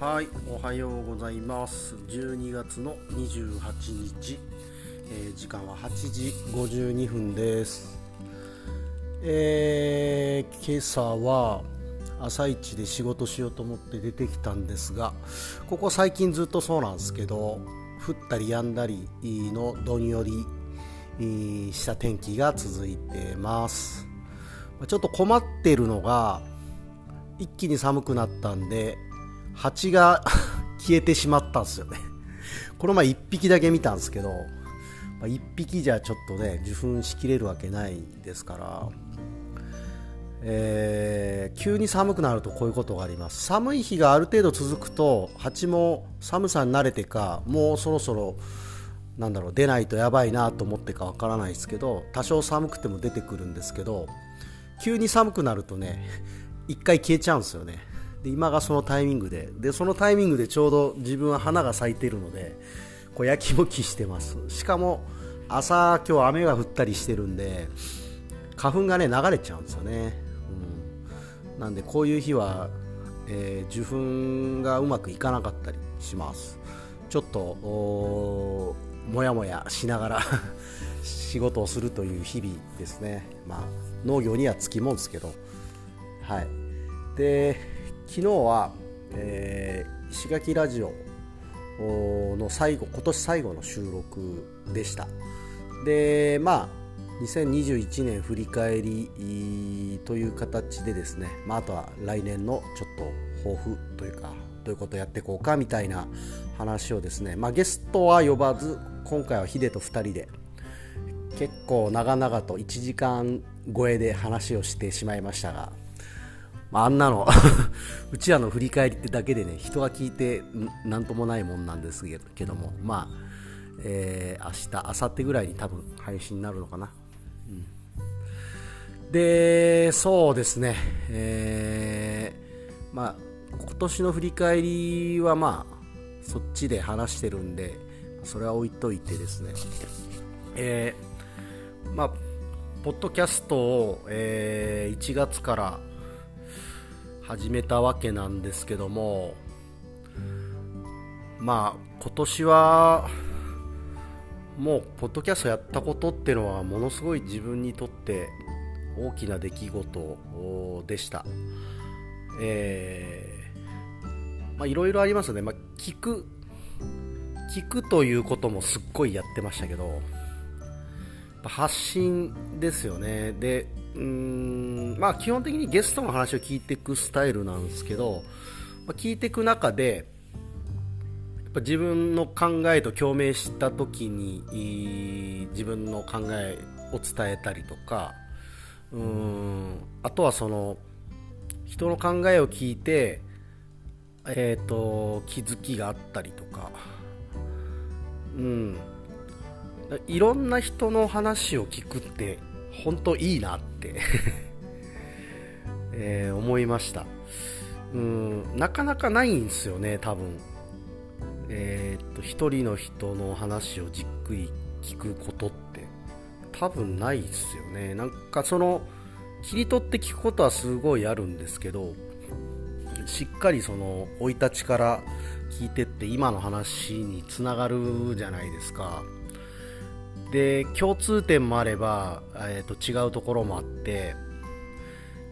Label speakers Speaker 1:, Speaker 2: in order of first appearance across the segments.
Speaker 1: はいおはようございます。12月の28日、えー、時間は8時52分です。えー、今朝は朝一で仕事しようと思って出てきたんですがここ最近ずっとそうなんですけど降ったり止んだりのどんよりした天気が続いてます。ちょっと困ってるのが一気に寒くなったんで蜂が 消えてしまったんですよね。この前1匹だけ見たんですけど、まあ、1匹じゃちょっとね受粉しきれるわけないですから、えー、急に寒くなるとこういうことがあります。寒い日がある程度続くと蜂も寒さに慣れてかもうそろそろなんだろう出ないとやばいなと思ってかわからないですけど多少寒くても出てくるんですけど急に寒くなるとね一回消えちゃうんですよね。で今がそのタイミングででそのタイミングでちょうど自分は花が咲いているのでこうやきもきしてます。しかも朝今日雨が降ったりしてるんで花粉がね流れちゃうんですよね、うん、なんでこういう日は、えー、受粉がうまくいかなかったりします。ちょっともやもやしながら 仕事をするという日々ですね。まあ農業にはつきもんですけど。はい。で昨日は、えー、石垣ラジオの最後今年最後の収録でした。でまあ2021年振り返りという形でですね、まあ、あとは来年のちょっと抱負というかどういうことやっていこうかみたいな話をですね、まあ、ゲストは呼ばず今回はヒデと2人で結構長々と1時間超えで話をしてしまいましたがまあ、あんなの。うちらの振り返りってだけでね人が聞いて何ともないもんなんですけども。まあ、えー、明日明後日ぐらいに多分配信になるのかな、うん、でそうですね。えー、まあ今年の振り返りはまあそっちで話してるんでそれは置いといてですね。えー、まあポッドキャストを、えー、1月から始めたわけなんですけどもまあ今年はもうポッドキャストやったことっていうのはものすごい自分にとって大きな出来事でした。えー、まあいろいろありますね、まあ、聞く聞くということもすっごいやってましたけど発信ですよね。でうんまあ基本的にゲストの話を聞いていくスタイルなんですけど、まあ、聞いていく中でやっぱ自分の考えと共鳴した時に自分の考えを伝えたりとかうんあとはその人の考えを聞いて、えー、と気づきがあったりとかうんいろんな人の話を聞くって本当いいなって。えー、思いました。うんなかなかないんですよね多分。えー、っと一人の人の話をじっくり聞くことって。多分ないですよね。なんかその切り取って聞くことはすごいあるんですけどしっかりその生い立ちから聞いてって今の話につながるじゃないですか。で共通点もあれば、えー、と違うところもあって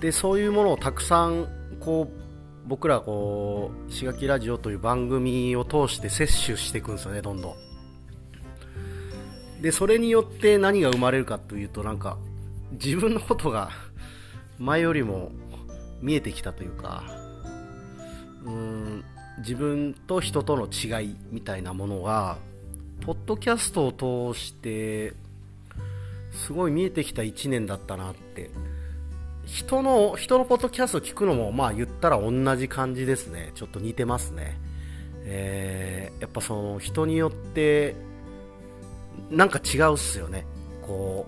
Speaker 1: でそういうものをたくさんこう僕らこう石垣ラジオという番組を通して摂取していくんですよねどんどん。でそれによって何が生まれるかというとなんか自分のことが前よりも見えてきたというかうん自分と人との違いみたいなものがポッドキャストを通してすごい見えてきた1年だったなって。人の人のポッドキャストを聞くのもまあ言ったら同じ感じですね。ちょっと似てますね、えー、やっぱその人によってなんか違うっすよね。こ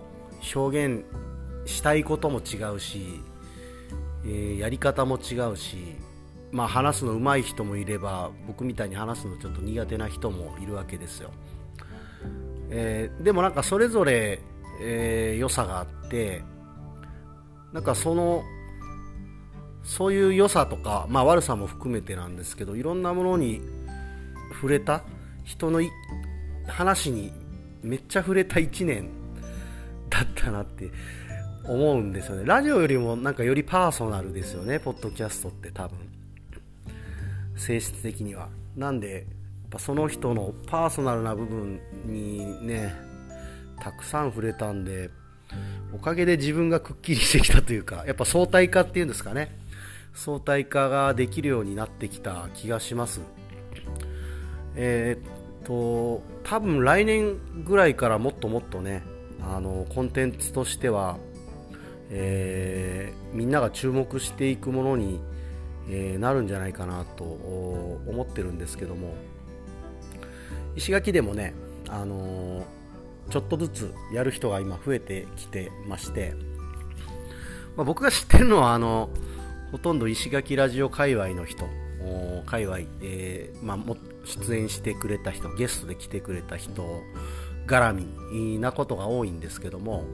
Speaker 1: う表現したいことも違うし、えー、やり方も違うしまあ話すの上手い人もいれば僕みたいに話すのちょっと苦手な人もいるわけですよ。えー、でもなんかそれぞれ、えー、良さがあってなんかそのそういう良さとか、まあ、悪さも含めてなんですけどいろんなものに触れた人の話にめっちゃ触れた1年だったなって思うんですよね。ラジオよりもなんかよりパーソナルですよねポッドキャストって多分。性質的には。なんでぱその人のパーソナルな部分にねたくさん触れたんでおかげで自分がくっきりしてきたというかやっぱ相対化っていうんですかね。相対化ができるようになってきた気がします。えー、っと多分来年ぐらいからもっともっとねあのコンテンツとしては、えー、みんなが注目していくものに、えー、なるんじゃないかなと思ってるんですけども。石垣でもね、あのちょっとずつやる人が今増えてきてまして、まあ、僕が知ってるのはあのほとんど石垣ラジオ界隈の人界隈、えーまあ、も出演してくれた人ゲストで来てくれた人絡みなことが多いんですけども、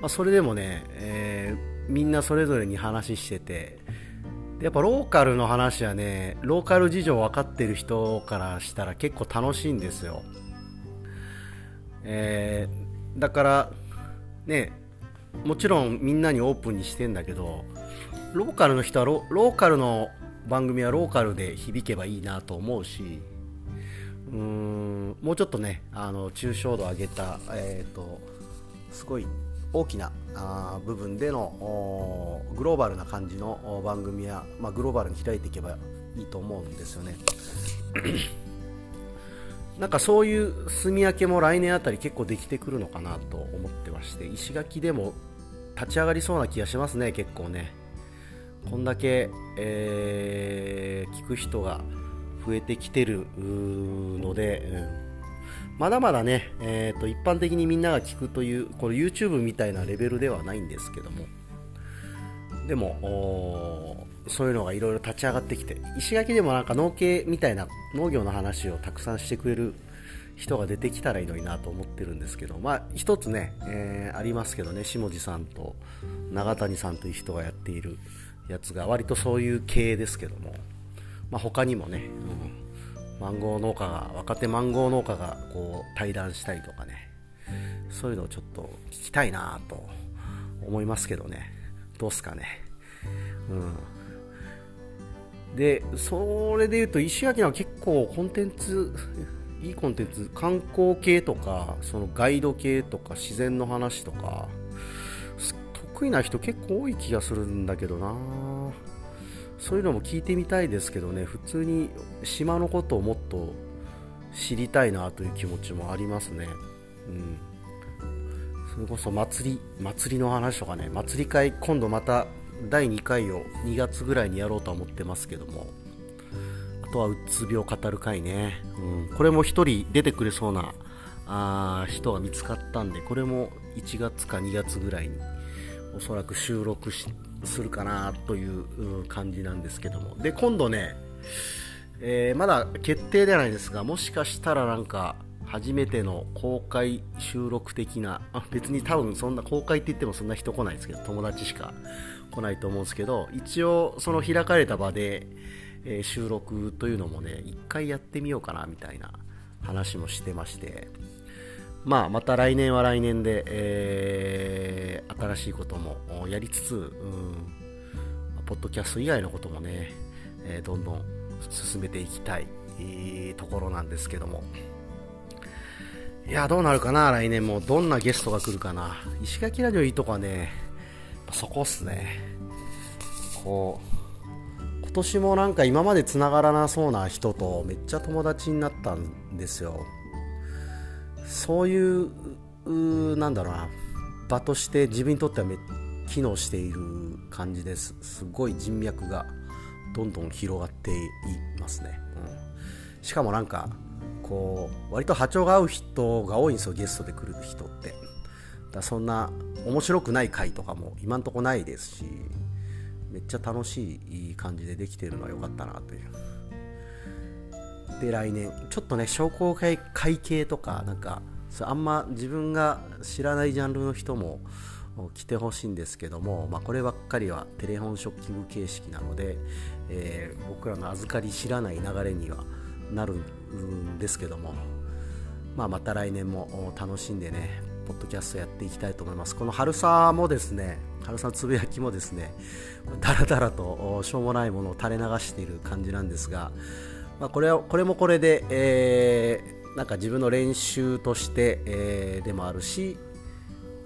Speaker 1: まあ、それでもね、えー、みんなそれぞれに話しててやっぱローカルの話はねローカル事情分かってる人からしたら結構楽しいんですよ、えー、だからねもちろんみんなにオープンにしてんだけどローカルの人はローカルの番組はローカルで響けばいいなと思うしうーんもうちょっとねあの抽象度上げた、えーと、すごい大きなあ部分でのグローバルな感じの番組は、まあ、グローバルに開いていけばいいと思うんですよね。なんかそういう住み分けも来年あたり結構できてくるのかなと思ってまして石垣でも立ち上がりそうな気がしますね結構ね。こんだけ、えー、聞く人が増えてきてるので、うん、まだまだね、えーと、一般的にみんなが聞くというこの YouTube みたいなレベルではないんですけども。でもそういうのがいろいろ立ち上がってきて石垣でもなんか農系みたいな農業の話をたくさんしてくれる人が出てきたらいいのになと思ってるんですけどまあ一つね、えー、ありますけどね下地さんと永谷さんという人がやっているやつが割とそういう系ですけども、まあ、他にもね、うん、マンゴー農家が若手マンゴー農家がこう対談したりとかね。そういうのをちょっと聞きたいなと思いますけどね。どうすかね。うん。でそれでいうと石垣は結構コンテンツいいコンテンツ観光系とかそのガイド系とか自然の話とか得意な人結構多い気がするんだけどな。そういうのも聞いてみたいですけどね。普通に島のことをもっと知りたいなという気持ちもありますね。うん。それこそ祭り祭りの話とかね。祭り会今度また第2回を2月ぐらいにやろうとは思ってますけども。あとはうつ病を語る会ね、うん、これも1人出てくれそうなあ人が見つかったんでこれも1月か2月ぐらいにおそらく収録するかなという感じなんですけども。で今度ね、えー、まだ決定ではないですがもしかしたらなんか初めての公開収録的なあ別に多分そんな公開って言ってもそんな人来ないですけど友達しか来ないと思うんですけど一応その開かれた場で、えー、収録というのもね一回やってみようかなみたいな話もしてまして。まあ、また来年は来年で、えー、新しいこともやりつつ、うん、ポッドキャスト以外のこともね、えー、どんどん進めていきたい、えー、ところなんですけども。いや、どうなるかな、来年も。どんなゲストが来るかな。石垣ラジオいいとこはね、そこっすね。こう、今年もなんか今まで繋がらなそうな人とめっちゃ友達になったんですよ。そういうなんだろうな。場として自分にとってはめ機能している感じです。すごい人脈がどんどん広がっていますね、うん、しかもなんかこう割と波長が合う人が多いんですよゲストで来る人って。だそんな面白くない回とかも今んとこないですしめっちゃ楽しい感じでできてるのは良かったなという。で来年。ちょっとね商工会会計とかなんかあんま自分が知らないジャンルの人も来てほしいんですけども、まあ、こればっかりはテレフォンショッキング形式なので、えー、僕らの預かり知らない流れにはなるんですけども、まあ、また来年も楽しんでねポッドキャストやっていきたいと思います。この春さもですね春さつぶやきもですねだらだらとしょうもないものを垂れ流している感じなんですが、まあ、これはこれもこれで、えー、なんか自分の練習として、えー、でもあるし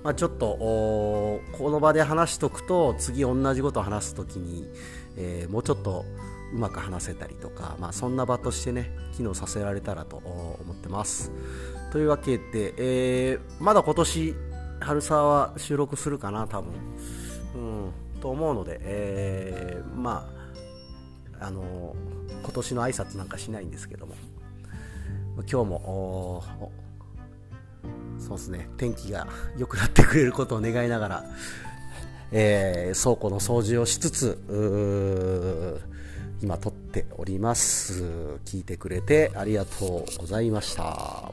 Speaker 1: まあ、ちょっとこの場で話しとくと次同じことを話す時に、えー、もうちょっとうまく話せたりとか、まあ、そんな場としてね機能させられたらと思ってます。というわけで、えー、まだ今年春沢は収録するかな多分。うんと思うので、えー、まああの今年の挨拶なんかしないんですけども。今日もそうですね。天気が良くなってくれることを願いながら、えー、倉庫の掃除をしつつ今撮っております。聞いてくれてありがとうございました。